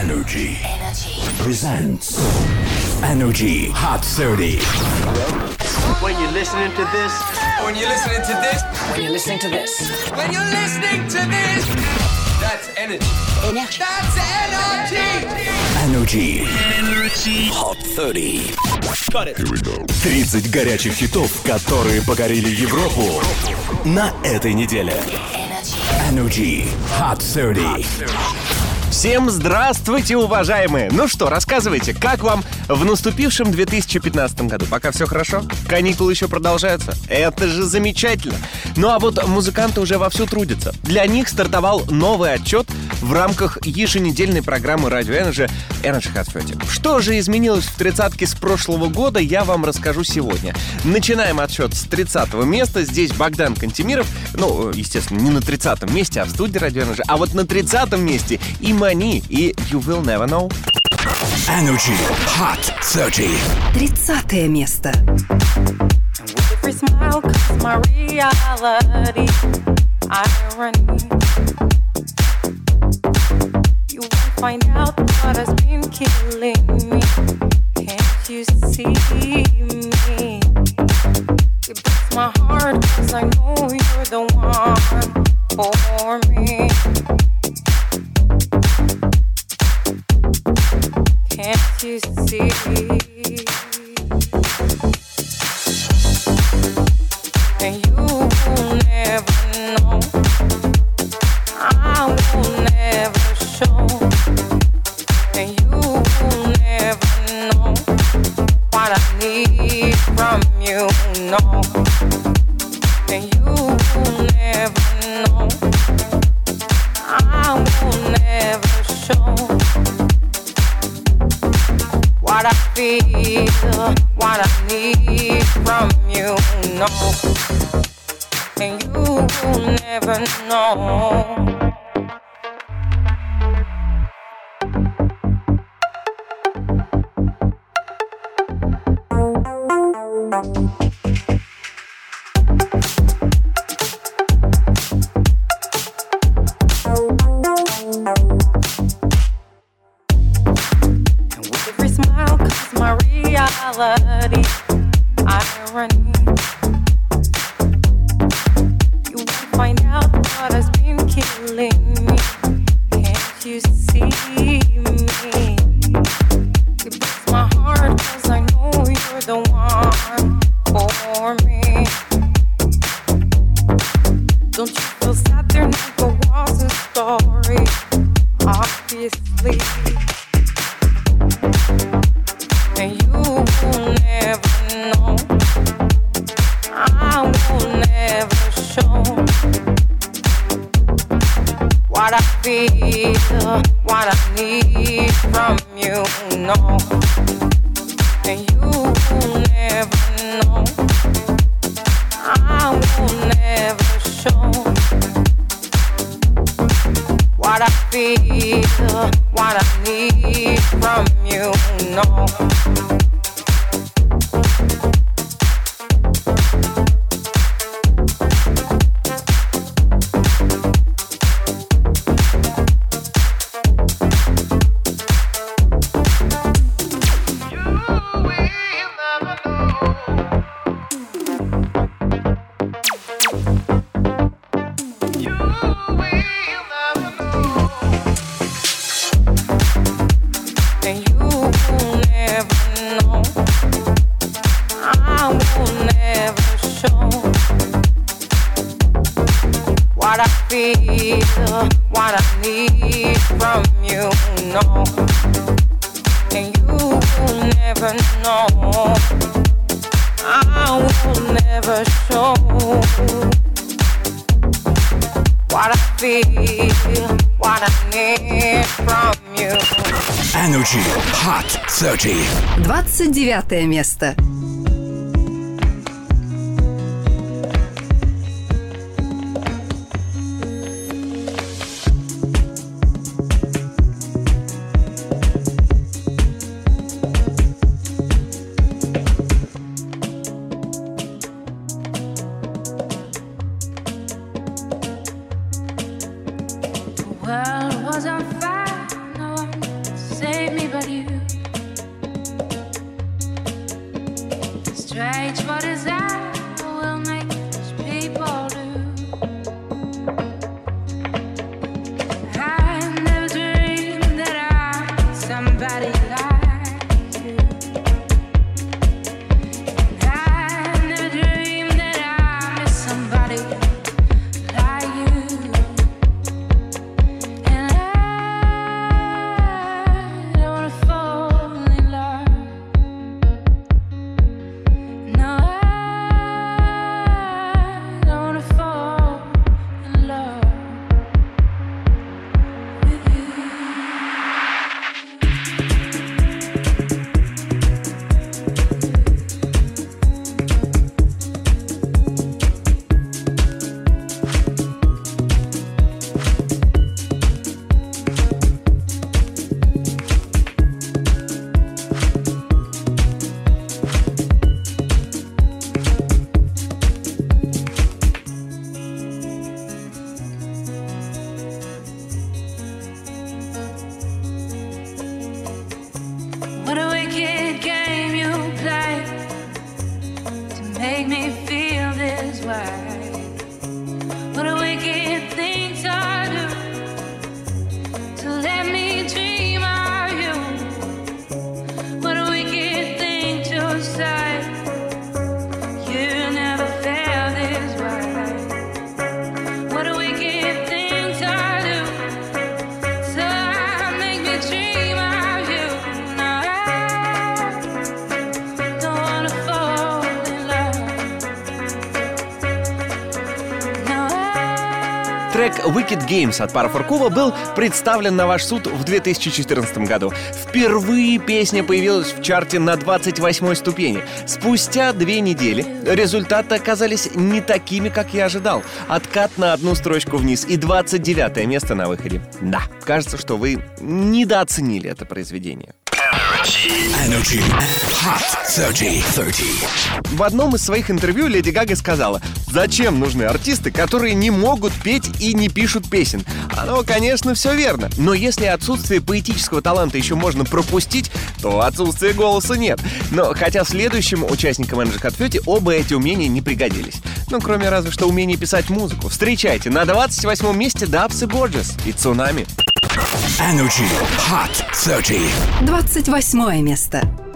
Energy. Presents Energy Hot 30. When you're listening to this, When you're listening to this, When you're listening to this. when you're listening to this, that's energy. Energy. That's energy. Energy. Hot 30. 30 горячих хитов, которые покорили Европу на этой неделе. Energy Hot 30. Всем здравствуйте, уважаемые! Ну что, рассказывайте, как вам в наступившем 2015 году? Пока все хорошо? Каникулы еще продолжаются? Это же замечательно! Ну а вот музыканты уже вовсю трудятся. Для них стартовал новый отчет в рамках еженедельной программы радио Energy Energy Hot 30. Что же изменилось в тридцатке с прошлого года, я вам расскажу сегодня. Начинаем отсчет с 30 места. Здесь Богдан Кантемиров. Ну, естественно, не на 30 месте, а в студии радио Energy. А вот на 30 месте и Мани, и You Will Never Know. Energy Hot 30. Тридцатое место. Every smile comes my reality. Irony. You won't find out what has been killing me. Can't you see me? It breaks my heart cause I know you're the one for me. Can't you see? What I feel, what I need from you. No. Hot 30. Двадцать девятое место. world was on fire. reach what Wicked Games от Пара Фуркова был представлен на ваш суд в 2014 году. Впервые песня появилась в чарте на 28 ступени. Спустя две недели результаты оказались не такими, как я ожидал. Откат на одну строчку вниз и 29 место на выходе. Да, кажется, что вы недооценили это произведение. Energy Hot 30. 30. В одном из своих интервью Леди Гага сказала, зачем нужны артисты, которые не могут петь и не пишут песен. Оно, конечно, все верно, но если отсутствие поэтического таланта еще можно пропустить, то отсутствия голоса нет. Но хотя следующим участникам Energy 30 оба эти умения не пригодились. Ну, кроме разве что умения писать музыку. Встречайте, на 28 месте Дабс и Gorgeous и Цунами. Energy Hot 30. 28 место.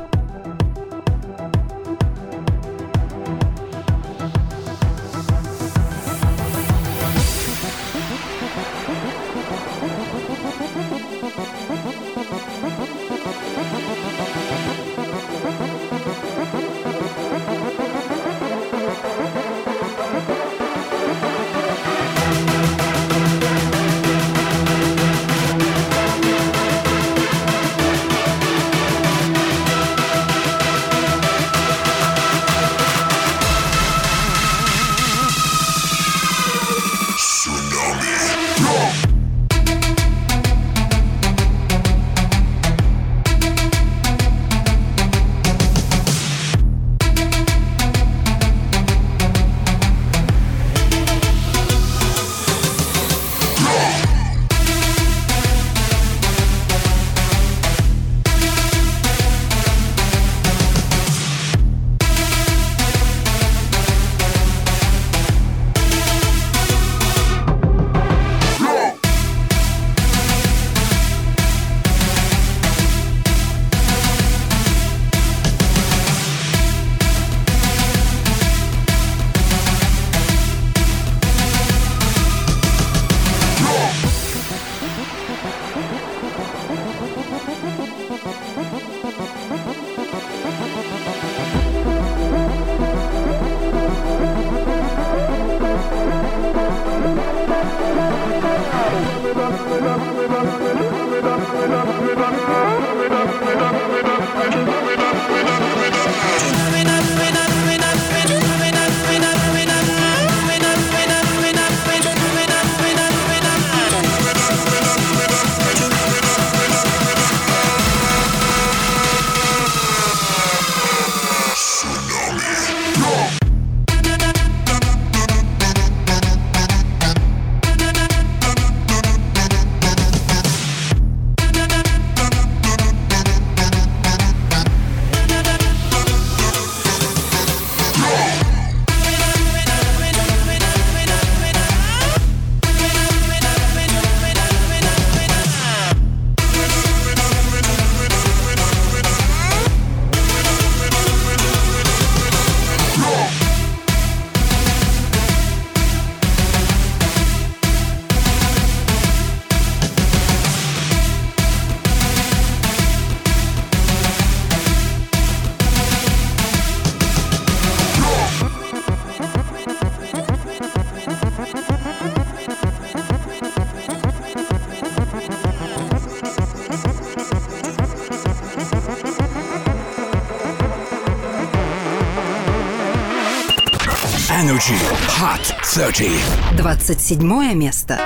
Hot 30. 27 место.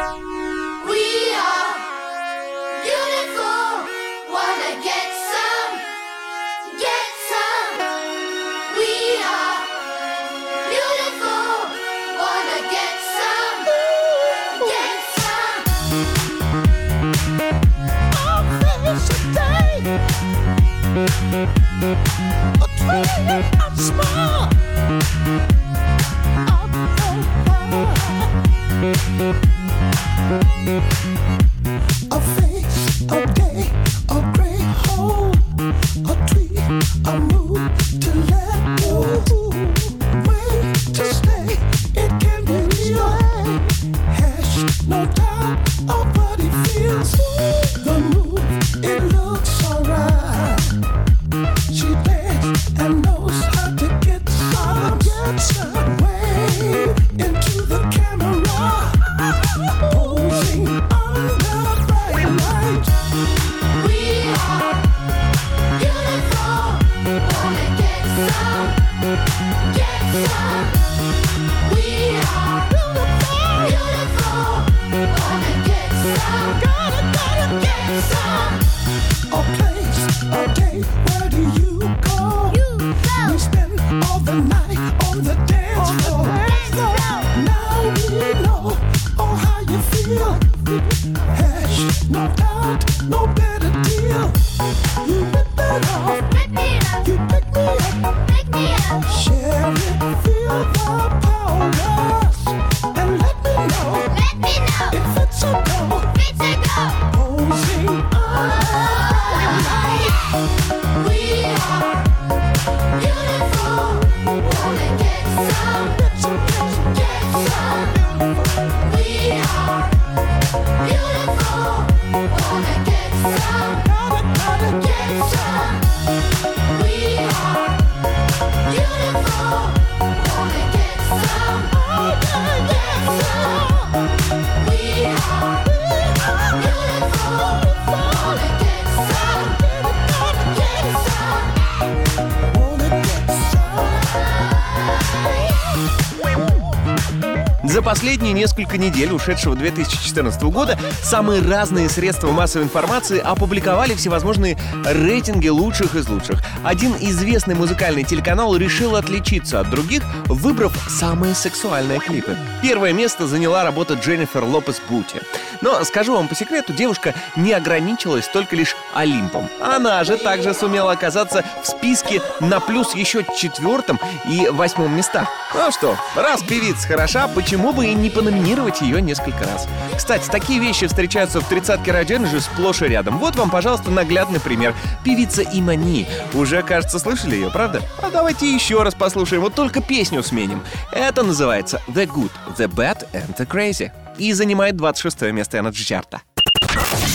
За последние несколько недель ушедшего 2014 года самые разные средства массовой информации опубликовали всевозможные рейтинги лучших из лучших. Один известный музыкальный телеканал решил отличиться от других, выбрав самые сексуальные клипы. Первое место заняла работа Дженнифер Лопес Бути. Но, скажу вам по секрету, девушка не ограничилась только лишь Олимпом. Она же также сумела оказаться в списке на плюс еще четвертом и восьмом местах. Ну что, раз певица хороша, почему бы и не пономинировать ее несколько раз? Кстати, такие вещи встречаются в тридцатке Радженджи сплошь и рядом. Вот вам, пожалуйста, наглядный пример. Певица Имани. Уже, кажется, слышали ее, правда? А давайте еще раз послушаем, вот только песню сменим. Это называется The Good, The Bad and The Crazy. И занимает 26 место Energy чарта.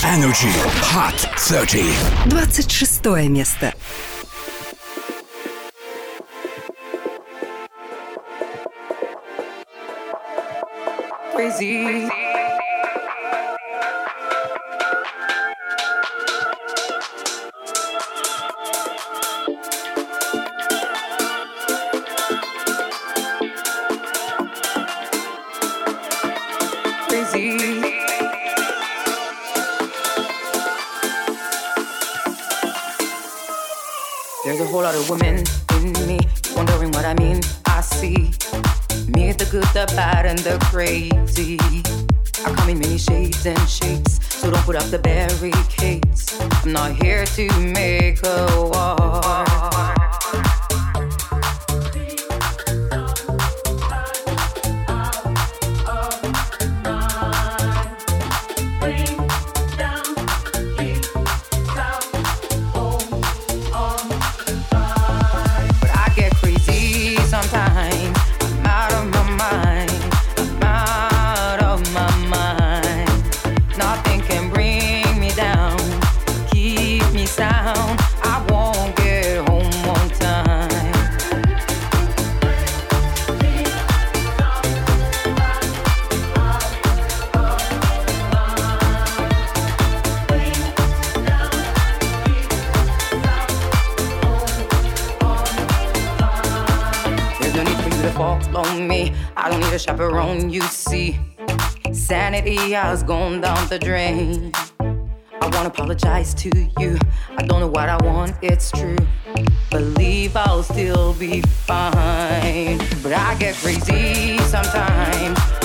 Energy Hot 30. 26 место. Crazy. There's a whole lot of women in me, the bad, and the crazy. I come in many shades and shapes, so don't put up the barricades. I'm not here to make a war. Has gone down the drain. I wanna apologize to you. I don't know what I want, it's true. Believe I'll still be fine. But I get crazy sometimes.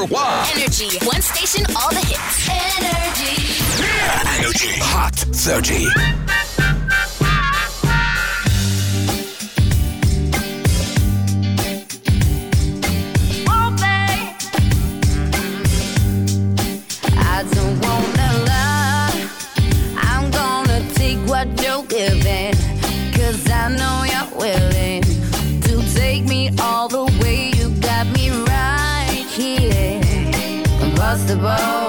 Number one. Energy. One station, all the hits. Energy. Energy Hot 30. about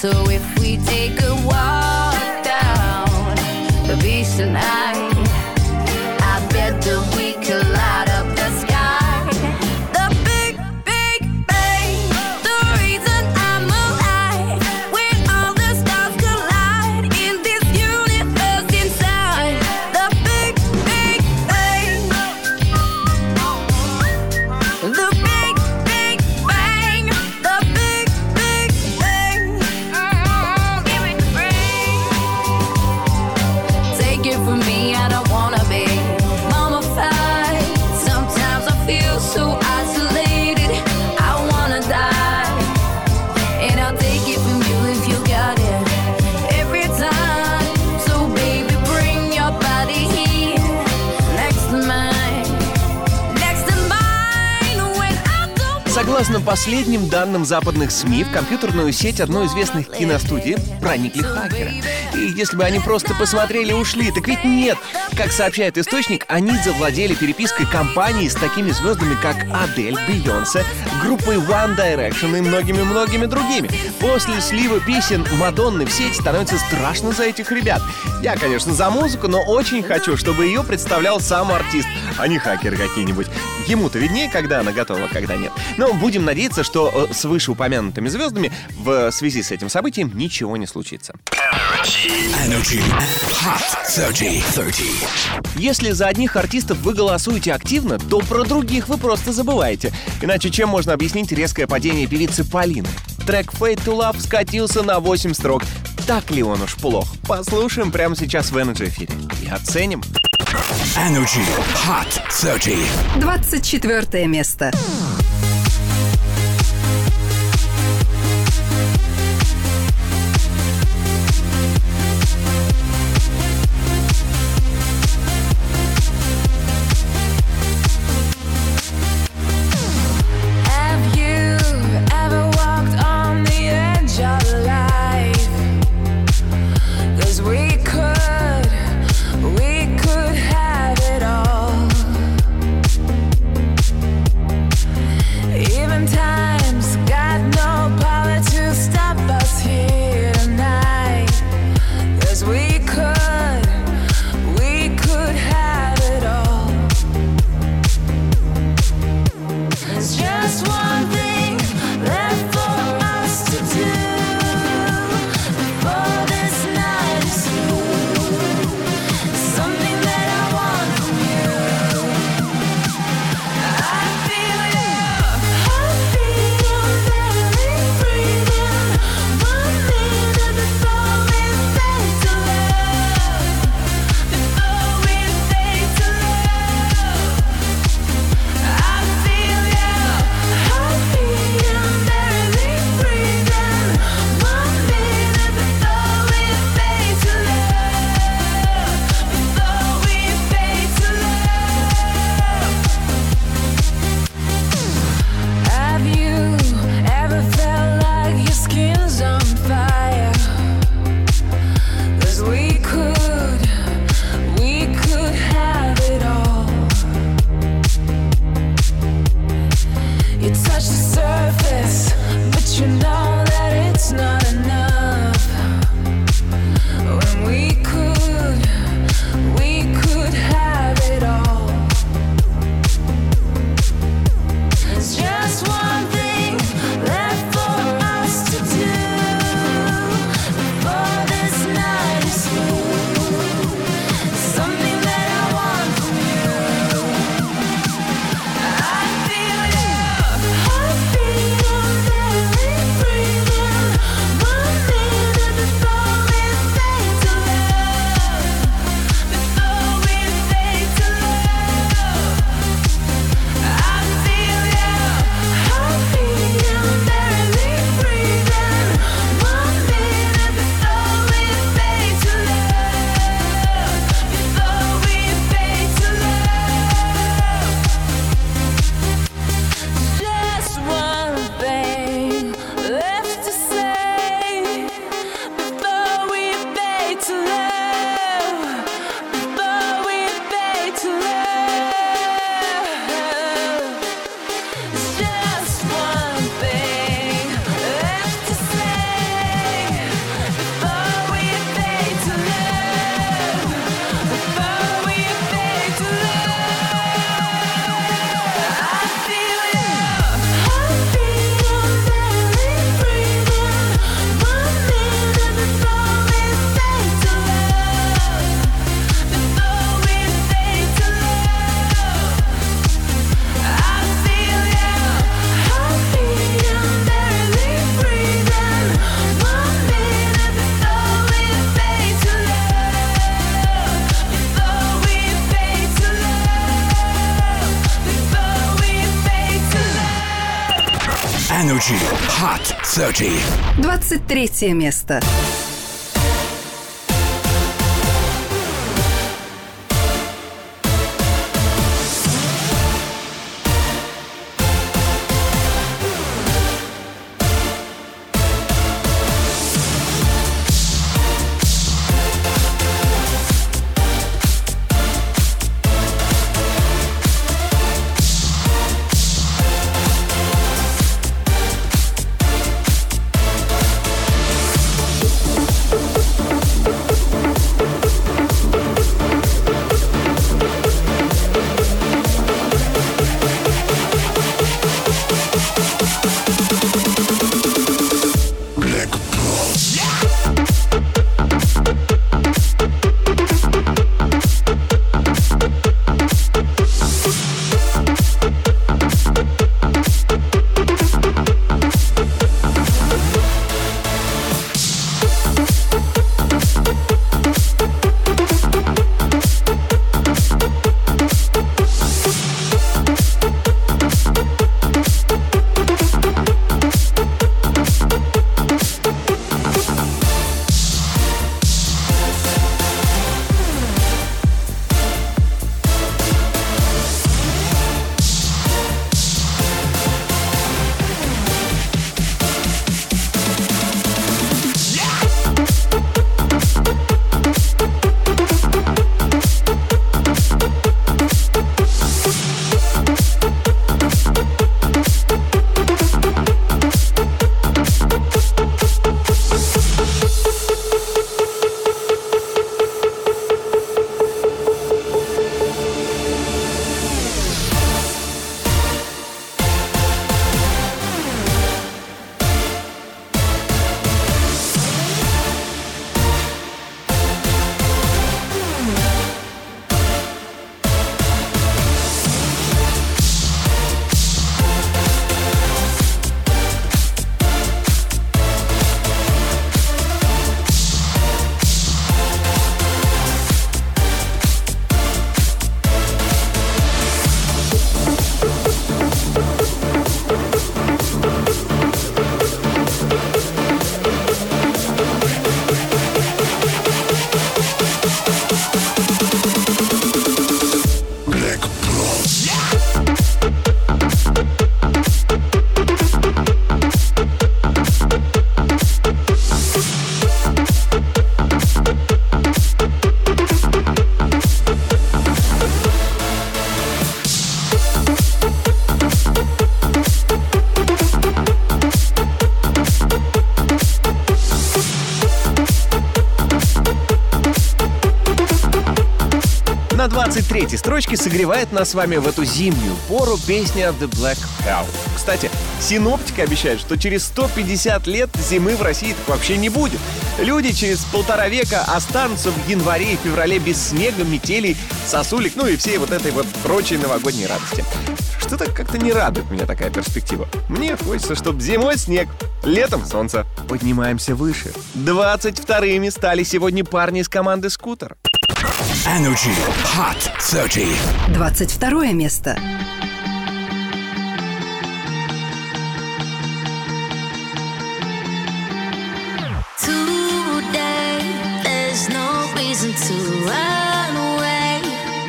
So if we take a walk down the beach tonight, Согласно последним данным западных СМИ, в компьютерную сеть одной известных киностудий проникли хакеры. И если бы они просто посмотрели и ушли, так ведь нет. Как сообщает источник, они завладели перепиской компании с такими звездами, как Адель, Бейонсе, группой One Direction и многими-многими другими. После слива песен Мадонны в сеть становится страшно за этих ребят. Я, конечно, за музыку, но очень хочу, чтобы ее представлял сам артист, а не хакеры какие-нибудь. Ему-то виднее, когда она готова, когда нет. Но будем надеяться, что э, с вышеупомянутыми звездами в э, связи с этим событием ничего не случится. Energy. Energy. Hot 30, 30. Если за одних артистов вы голосуете активно, то про других вы просто забываете. Иначе чем можно объяснить резкое падение певицы Полины? Трек «Fade to Love» скатился на 8 строк. Так ли он уж плох? Послушаем прямо сейчас в Energy эфире и оценим. Energy Hot 30 24 место. Включи Hot 30. 23 место. На 23-й строчке согревает нас с вами в эту зимнюю пору песня The Black Cow. Кстати, синоптики обещают, что через 150 лет зимы в России вообще не будет. Люди через полтора века останутся в январе и феврале без снега, метелей, сосулек, ну и всей вот этой вот прочей новогодней радости. Что-то как-то не радует меня такая перспектива. Мне хочется, чтобы зимой снег, летом солнце. Поднимаемся выше. 22-ми стали сегодня парни из команды «Скутер». Energy Hot 30. 22 место. Today, there's no reason to run away.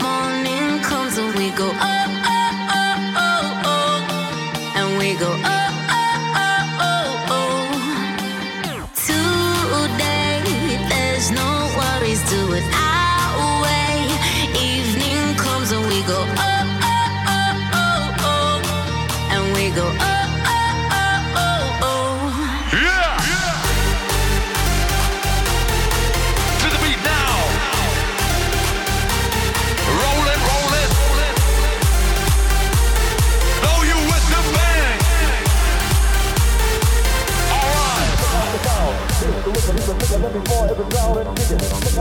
Morning comes and we go up, up, up, oh, oh. And we go up,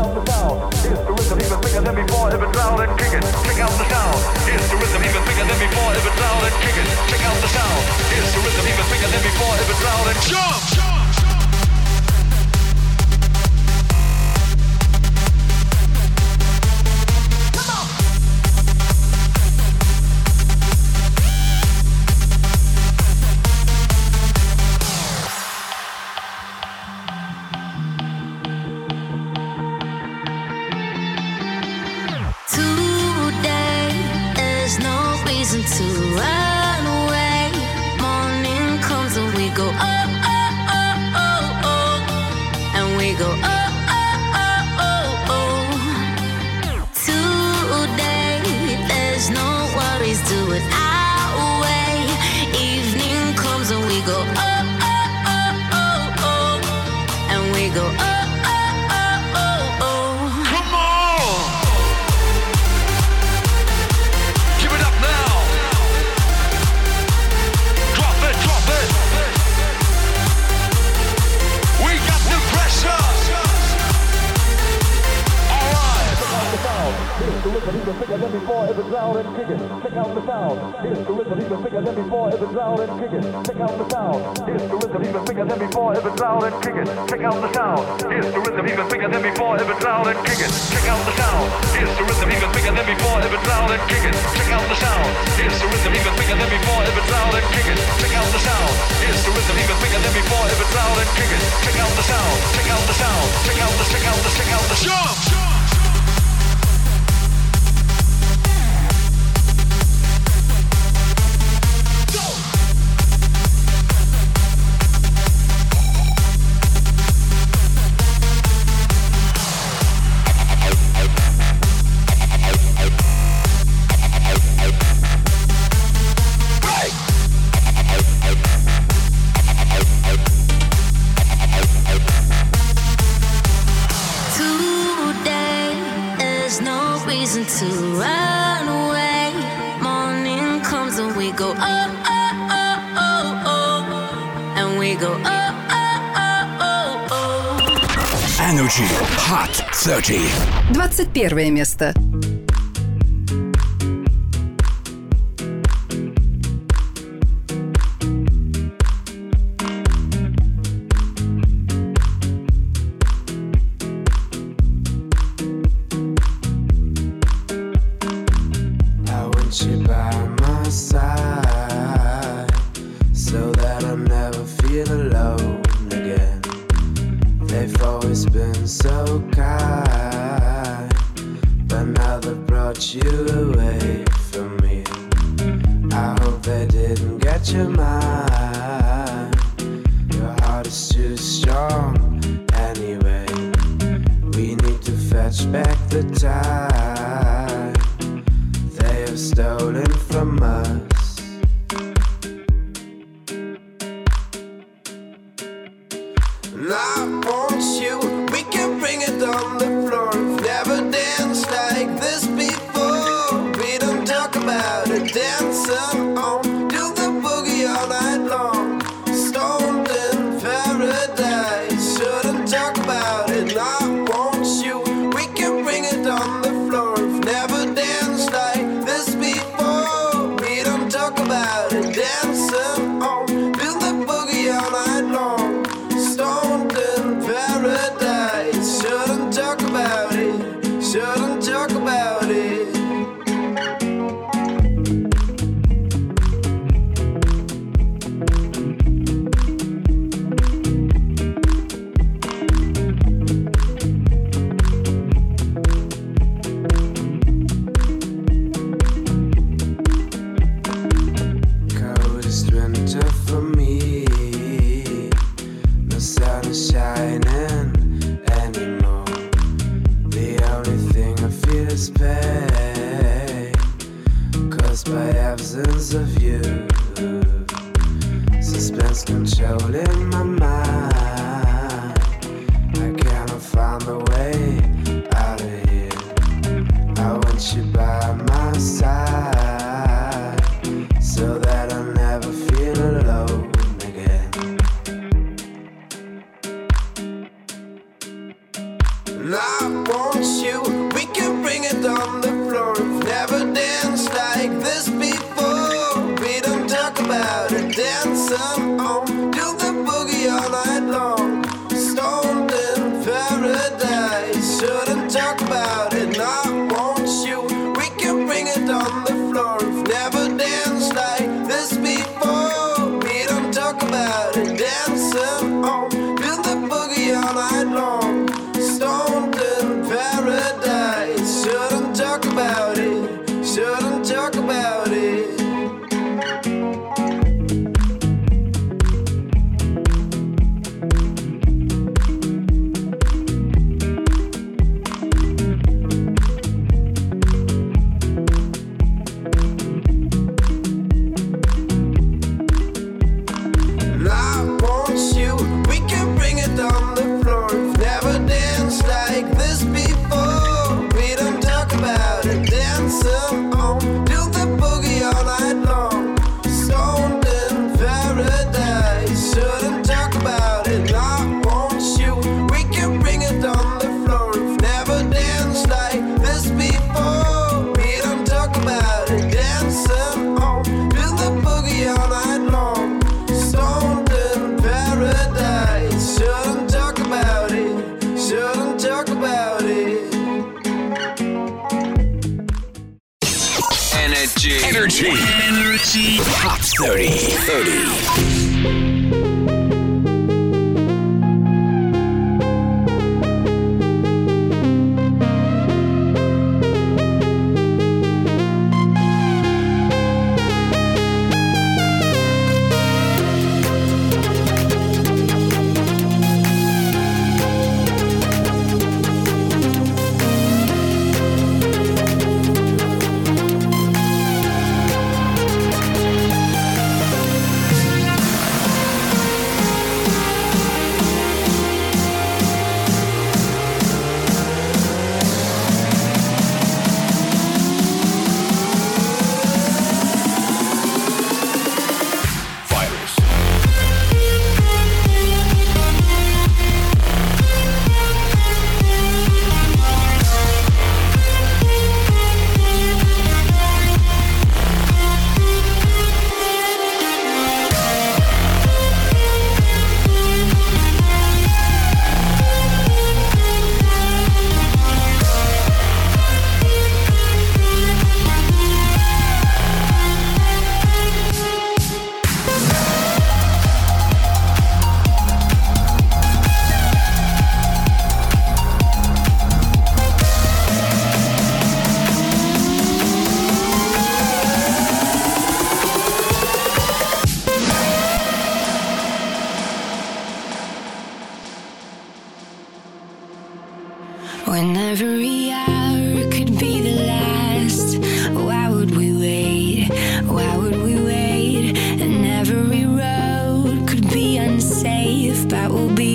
out the sound. Here's the rhythm even bigger than before, if it's loud and. Check out the sound. Here's the rhythm even bigger than before, if it's loud and. Check out the sound. The rhythm even bigger than before, if it's loud and jump. jump. 21 место. I want you,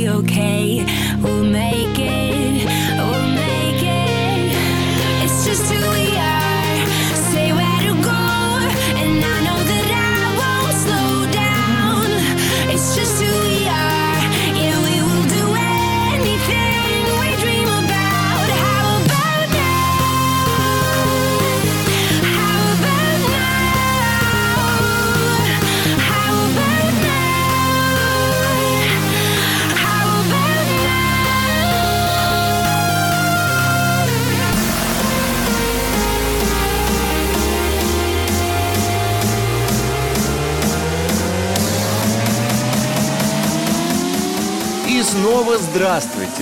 okay.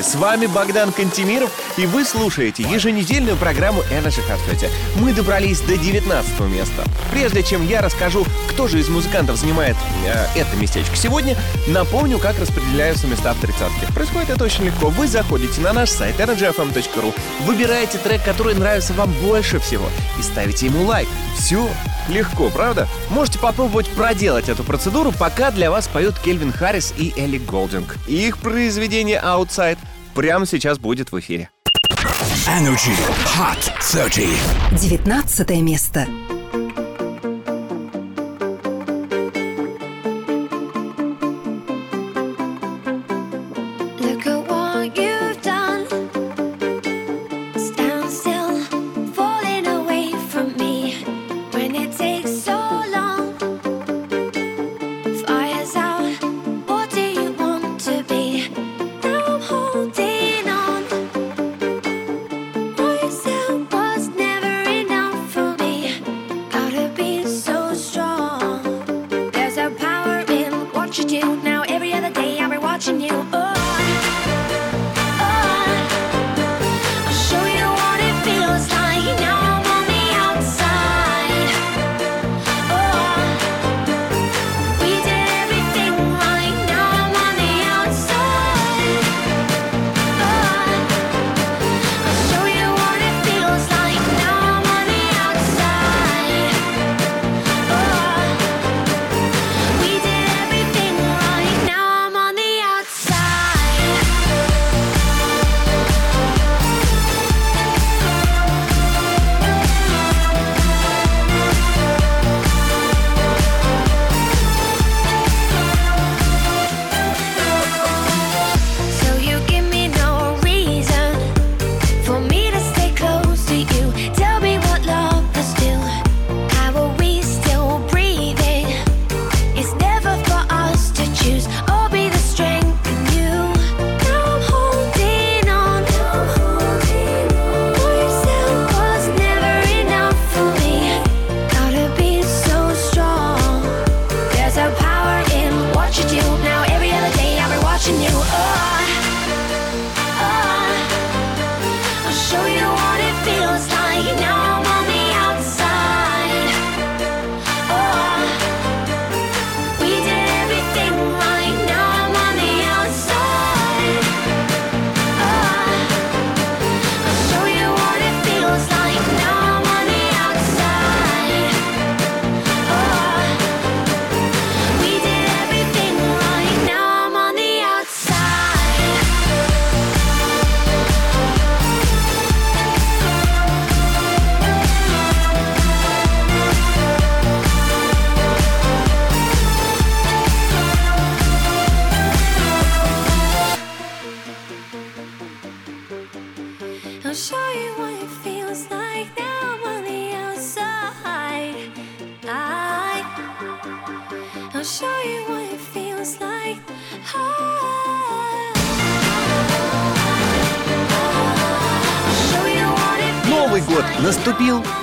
С вами Богдан Кантемиров, и вы слушаете еженедельную программу Energy Hot 30. Мы добрались до 19 места. Прежде чем я расскажу, кто же из музыкантов занимает э, это местечко сегодня, напомню, как распределяются места в тридцатке. Происходит это очень легко. Вы заходите на наш сайт energyfm.ru, выбираете трек, который нравится вам больше всего, и ставите ему лайк. Все, Легко, правда? Можете попробовать проделать эту процедуру, пока для вас поют Кельвин Харрис и Элли Голдинг. Их произведение Outside прямо сейчас будет в эфире. Energy Hot 30. 19 место.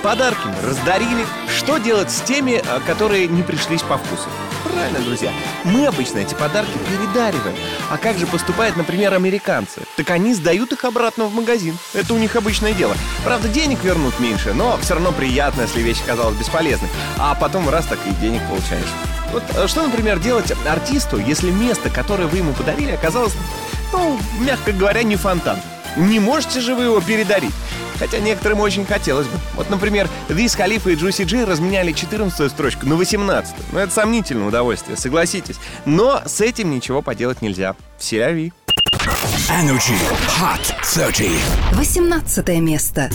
Подарки раздарили. Что делать с теми, а, которые не пришлись по вкусу? Правильно, друзья. Мы обычно эти подарки передариваем. А как же поступают, например, американцы? Так они сдают их обратно в магазин. Это у них обычное дело. Правда, денег вернут меньше, но все равно приятно, если вещь оказалась бесполезной. А потом раз так и денег получаешь. Вот э, что, например, делать артисту, если место, которое вы ему подарили, оказалось, ну, мягко говоря, не фонтан? Не можете же вы его передарить? Хотя некоторым очень хотелось бы. Вот, например, Виз Халифа и Джуси Джей разменяли 14 строчку на 18 Ну, это сомнительное удовольствие, согласитесь. Но с этим ничего поделать нельзя. Все ави. Energy Hot 30. 18 место.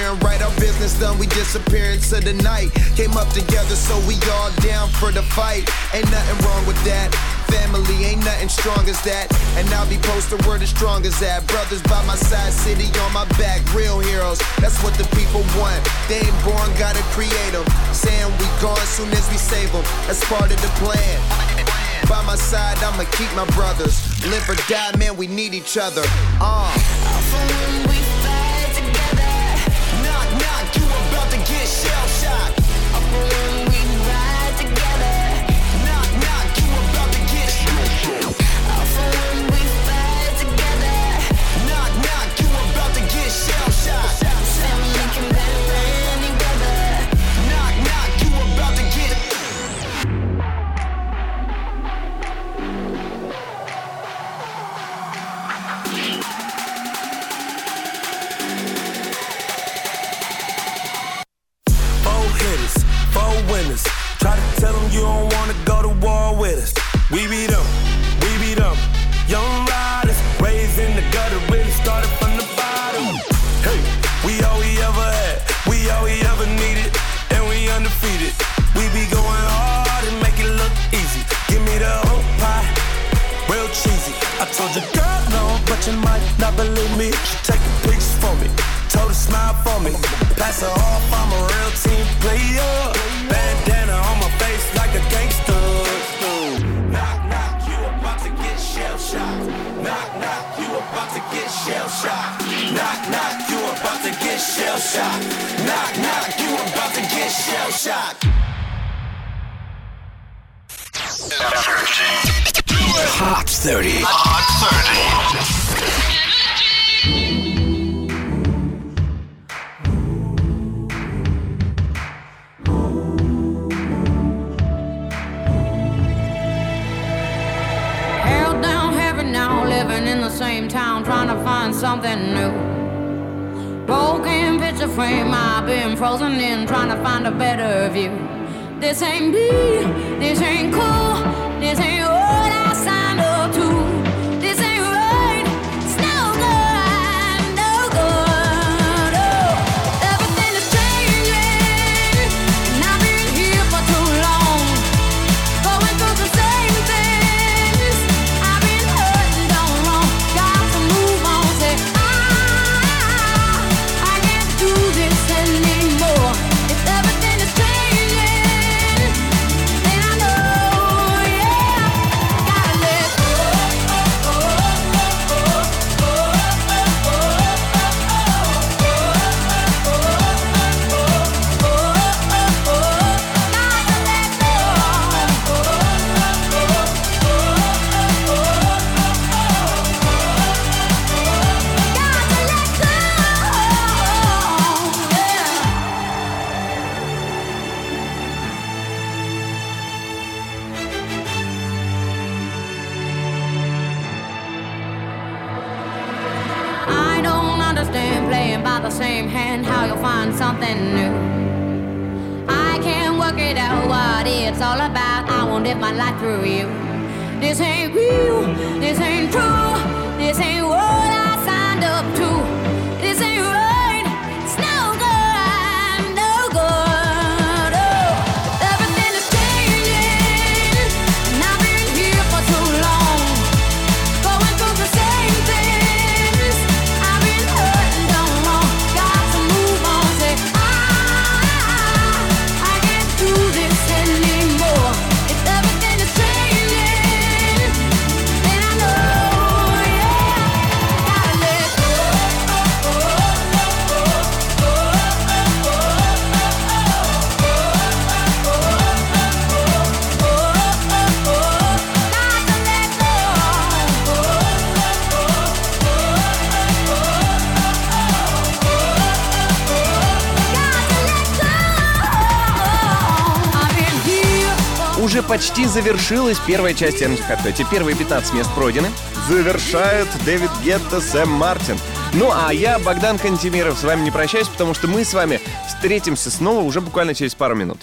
Hearin' right. Our business done, we disappear into the night. Came up together, so we all down for the fight. Ain't nothing wrong with that. Family ain't nothing strong as that. And I'll be posted where the strong as that. Brothers by my side, city on my back. Real heroes, that's what the people want. They ain't born, gotta create them. Saying we gone soon as we save them. That's part of the plan. By my side, I'ma keep my brothers. Live or die, man, we need each other. Uh. Shell shocked. You don't wanna go to war with us. We beat them, we beat them. Young riders, raised in the gutter, really started from the bottom. Hey, we all we ever had, we all we ever needed, and we undefeated. We be going hard and make it look easy. Give me the whole pie, real cheesy. I told your girl no, but you might not believe me. She taking pictures for me, told her smile for me. Pass her off, shell shocked. Knock, knock, you about to get shell shocked. Knock, knock, you about to get shell shocked. Hot 30. Hot 30. Find something new. Broken picture frame, I've been frozen in, trying to find a better view. This ain't me, this ain't cool, this ain't the same hand, how you'll find something new. I can't work it out what it's all about. I won't live my life through you. This ain't real, this ain't true, this ain't what I signed up to. Почти завершилась первая часть Energy Hot 50. Первые 15 мест пройдены. Завершают Дэвид Гетто, Сэм Мартин. Ну, а я, Богдан Кантемиров, с вами не прощаюсь, потому что мы с вами встретимся снова уже буквально через пару минут.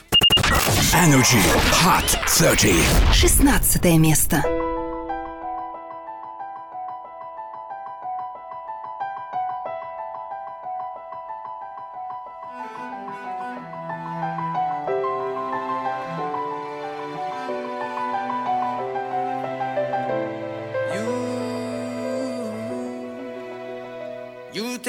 Energy Hot 30. 16 место.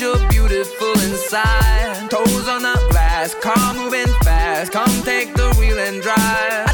you're beautiful inside. Toes on the glass, car moving fast. Come take the wheel and drive.